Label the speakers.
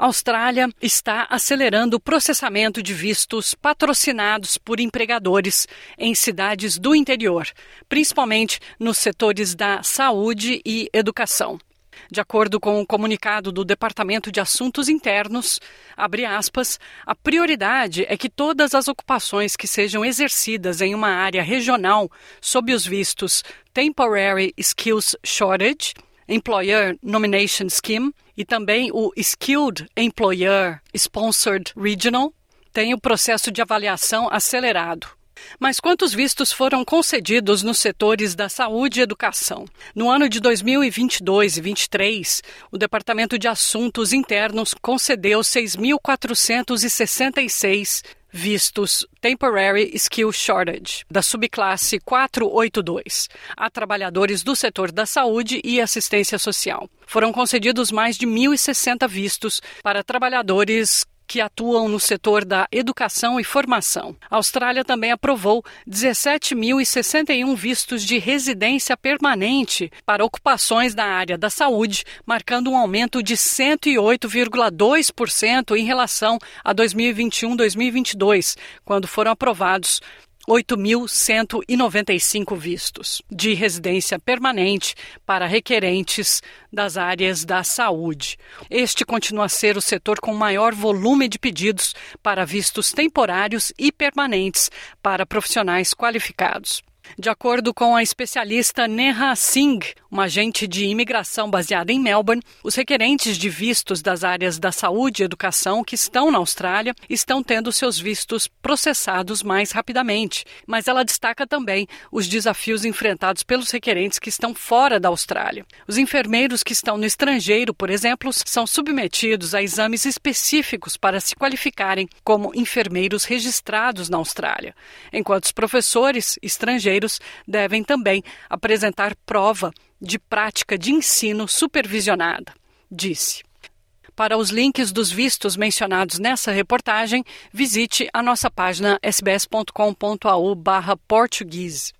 Speaker 1: A Austrália está acelerando o processamento de vistos patrocinados por empregadores em cidades do interior, principalmente nos setores da saúde e educação. De acordo com o um comunicado do Departamento de Assuntos Internos, aspas, a prioridade é que todas as ocupações que sejam exercidas em uma área regional sob os vistos Temporary Skills Shortage, Employer Nomination Scheme e também o Skilled Employer Sponsored Regional tem o processo de avaliação acelerado. Mas quantos vistos foram concedidos nos setores da saúde e educação? No ano de 2022 e 2023, o Departamento de Assuntos Internos concedeu 6.466 vistos Temporary Skill Shortage, da subclasse 482, a trabalhadores do setor da saúde e assistência social. Foram concedidos mais de 1.060 vistos para trabalhadores que atuam no setor da educação e formação. A Austrália também aprovou 17.061 vistos de residência permanente para ocupações na área da saúde, marcando um aumento de 108,2% em relação a 2021-2022, quando foram aprovados 8.195 vistos de residência permanente para requerentes das áreas da saúde. Este continua a ser o setor com maior volume de pedidos para vistos temporários e permanentes para profissionais qualificados. De acordo com a especialista Neha Singh, uma agente de imigração baseada em Melbourne, os requerentes de vistos das áreas da saúde e educação que estão na Austrália estão tendo seus vistos processados mais rapidamente. Mas ela destaca também os desafios enfrentados pelos requerentes que estão fora da Austrália. Os enfermeiros que estão no estrangeiro, por exemplo, são submetidos a exames específicos para se qualificarem como enfermeiros registrados na Austrália, enquanto os professores estrangeiros brasileiros devem também apresentar prova de prática de ensino supervisionada, disse. Para os links dos vistos mencionados nessa reportagem, visite a nossa página sbs.com.au/português.